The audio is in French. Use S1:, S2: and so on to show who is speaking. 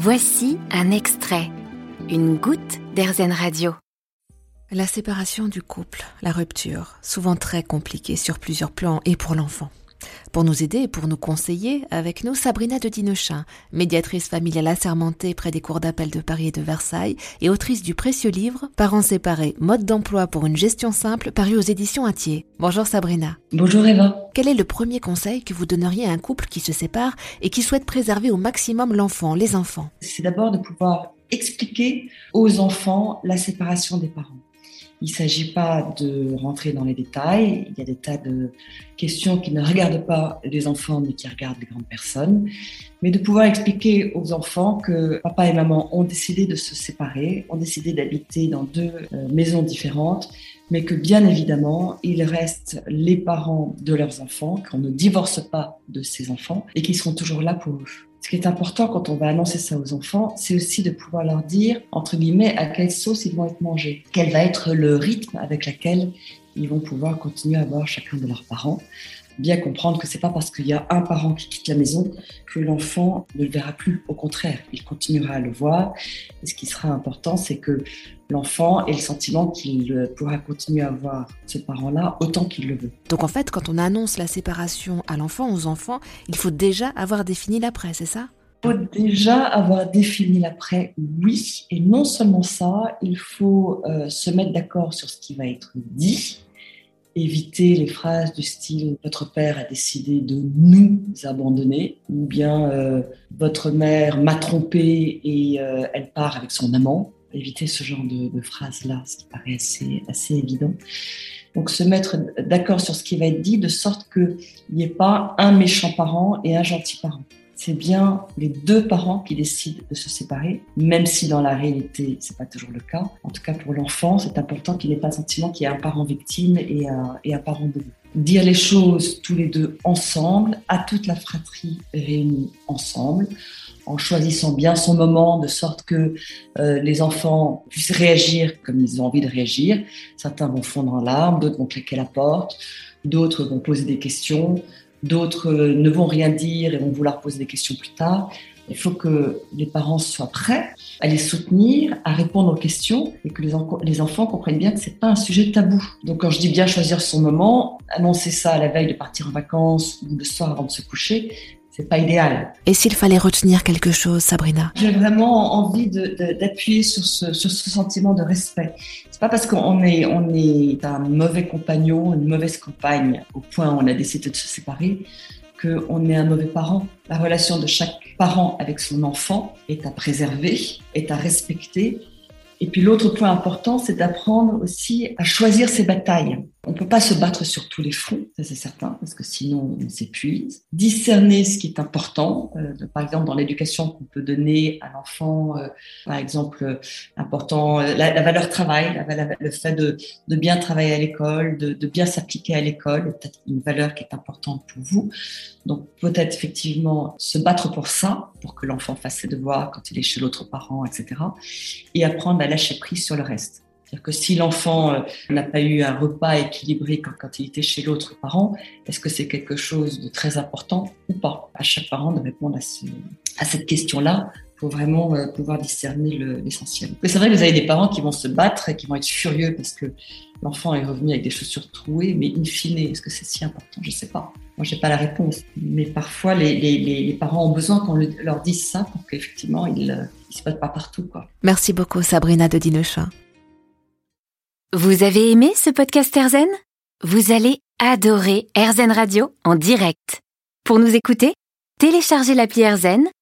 S1: Voici un extrait, une goutte d'Airzen Radio.
S2: La séparation du couple, la rupture, souvent très compliquée sur plusieurs plans et pour l'enfant. Pour nous aider et pour nous conseiller, avec nous Sabrina de Dinochin, médiatrice familiale assermentée près des cours d'appel de Paris et de Versailles et autrice du précieux livre Parents séparés, mode d'emploi pour une gestion simple, paru aux éditions Atier. Bonjour Sabrina.
S3: Bonjour Eva.
S2: Quel est le premier conseil que vous donneriez à un couple qui se sépare et qui souhaite préserver au maximum l'enfant, les enfants?
S3: C'est d'abord de pouvoir expliquer aux enfants la séparation des parents. Il ne s'agit pas de rentrer dans les détails. Il y a des tas de questions qui ne regardent pas les enfants, mais qui regardent les grandes personnes. Mais de pouvoir expliquer aux enfants que papa et maman ont décidé de se séparer, ont décidé d'habiter dans deux euh, maisons différentes, mais que bien évidemment, ils restent les parents de leurs enfants, qu'on ne divorce pas de ces enfants et qu'ils seront toujours là pour eux. Ce qui est important quand on va annoncer ça aux enfants, c'est aussi de pouvoir leur dire, entre guillemets, à quelle sauce ils vont être mangés, quel va être le rythme avec lequel ils vont pouvoir continuer à voir chacun de leurs parents. Bien comprendre que c'est pas parce qu'il y a un parent qui quitte la maison que l'enfant ne le verra plus. Au contraire, il continuera à le voir. Et ce qui sera important, c'est que l'enfant ait le sentiment qu'il pourra continuer à voir ce parent-là autant qu'il le veut.
S2: Donc en fait, quand on annonce la séparation à l'enfant, aux enfants, il faut déjà avoir défini l'après, c'est ça?
S3: Il faut déjà avoir défini l'après, oui. Et non seulement ça, il faut euh, se mettre d'accord sur ce qui va être dit, éviter les phrases du style votre père a décidé de nous abandonner ou bien euh, votre mère m'a trompé et euh, elle part avec son amant. Éviter ce genre de, phrases-là, ce qui paraît assez, assez évident. Donc se mettre d'accord sur ce qui va être dit de sorte qu'il n'y ait pas un méchant parent et un gentil parent c'est bien les deux parents qui décident de se séparer, même si dans la réalité, c'est pas toujours le cas. En tout cas, pour l'enfant, c'est important qu'il n'ait pas le sentiment qu'il y a un parent victime et un, et un parent de Dire les choses tous les deux ensemble, à toute la fratrie réunie ensemble, en choisissant bien son moment, de sorte que euh, les enfants puissent réagir comme ils ont envie de réagir. Certains vont fondre en larmes, d'autres vont claquer la porte, d'autres vont poser des questions, D'autres euh, ne vont rien dire et vont vouloir poser des questions plus tard. Il faut que les parents soient prêts à les soutenir, à répondre aux questions et que les, les enfants comprennent bien que c'est pas un sujet tabou. Donc quand je dis bien choisir son moment, annoncer ça à la veille de partir en vacances ou le soir avant de se coucher, c'est pas idéal.
S2: Et s'il fallait retenir quelque chose, Sabrina?
S3: J'ai vraiment envie d'appuyer sur ce, sur ce sentiment de respect. C'est pas parce qu'on est, on est un mauvais compagnon, une mauvaise compagne, au point où on a décidé de se séparer, qu'on est un mauvais parent. La relation de chaque parent avec son enfant est à préserver, est à respecter et puis l'autre point important, c'est d'apprendre aussi à choisir ses batailles. On ne peut pas se battre sur tous les fronts, ça c'est certain, parce que sinon on s'épuise. Discerner ce qui est important, euh, par exemple dans l'éducation qu'on peut donner à l'enfant, euh, par exemple euh, important la, valeur travail, le fait de, bien travailler à l'école, de, de bien s'appliquer à l'école, peut-être une valeur qui est importante pour vous. Donc peut-être effectivement se battre pour ça, pour que l'enfant fasse ses devoirs quand il est chez l'autre parent, etc. Et apprendre à lâcher prise sur le reste. C'est-à-dire que si l'enfant euh, n'a pas eu un repas équilibré quand, il était chez l'autre parent, est-ce que c'est quelque chose de très important ou pas? À chaque parent de répondre à cette question-là pour vraiment euh, pouvoir discerner l'essentiel. C'est vrai que vous avez des parents qui vont se battre et qui vont être furieux parce que l'enfant est revenu avec des chaussures trouées, mais in fine, est-ce que c'est si important? Je ne sais pas. Moi, j'ai pas la réponse. Mais parfois, les, parents ont besoin qu'on leur dise ça pour qu'effectivement, ils ne se battent pas partout.
S2: Merci beaucoup, Sabrina de Dinochin.
S1: Vous avez aimé ce podcast Erzen? Vous allez adorer Erzen Radio en direct. Pour nous écouter, téléchargez l'appli Erzen